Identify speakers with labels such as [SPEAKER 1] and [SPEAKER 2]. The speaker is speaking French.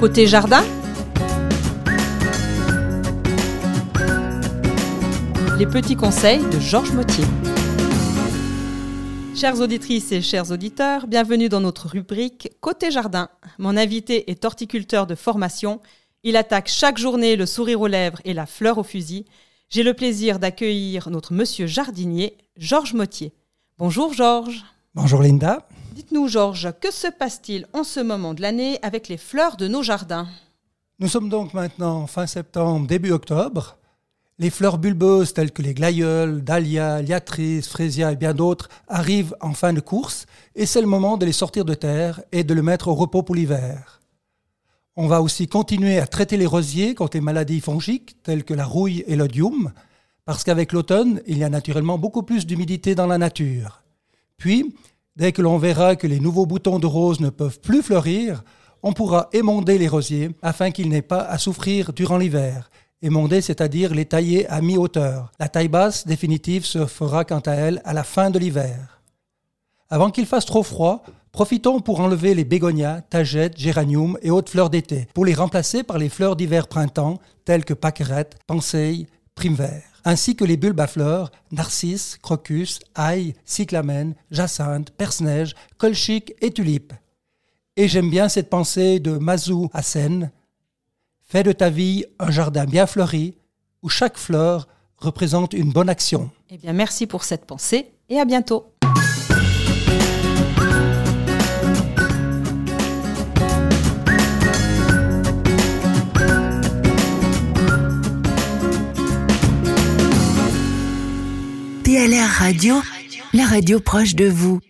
[SPEAKER 1] Côté jardin Les petits conseils de Georges Mottier. Chères auditrices et chers auditeurs, bienvenue dans notre rubrique Côté jardin. Mon invité est horticulteur de formation. Il attaque chaque journée le sourire aux lèvres et la fleur au fusil. J'ai le plaisir d'accueillir notre monsieur jardinier, Georges Mottier. Bonjour Georges.
[SPEAKER 2] Bonjour Linda.
[SPEAKER 1] Dites-nous Georges, que se passe-t-il en ce moment de l'année avec les fleurs de nos jardins
[SPEAKER 2] Nous sommes donc maintenant fin septembre, début octobre. Les fleurs bulbeuses telles que les glaïeuls, dahlias, liatris, fraisias et bien d'autres arrivent en fin de course et c'est le moment de les sortir de terre et de le mettre au repos pour l'hiver. On va aussi continuer à traiter les rosiers contre les maladies fongiques telles que la rouille et l'odium parce qu'avec l'automne, il y a naturellement beaucoup plus d'humidité dans la nature. Puis, dès que l'on verra que les nouveaux boutons de rose ne peuvent plus fleurir, on pourra émonder les rosiers afin qu'ils n'aient pas à souffrir durant l'hiver émondé, c'est-à-dire les tailler à mi-hauteur. La taille basse définitive se fera quant à elle à la fin de l'hiver. Avant qu'il fasse trop froid, profitons pour enlever les bégonias, tagettes, géraniums et autres fleurs d'été, pour les remplacer par les fleurs d'hiver-printemps, telles que pâquerettes, penseilles, ainsi que les bulbes à fleurs, narcisses, crocus, ail, cyclamène, jacinthe, perce-neige, colchique et tulipe. Et j'aime bien cette pensée de Mazou Hassen, Fais de ta vie un jardin bien fleuri où chaque fleur représente une bonne action.
[SPEAKER 1] Eh bien, merci pour cette pensée et à bientôt.
[SPEAKER 3] TLR Radio, la radio proche de vous.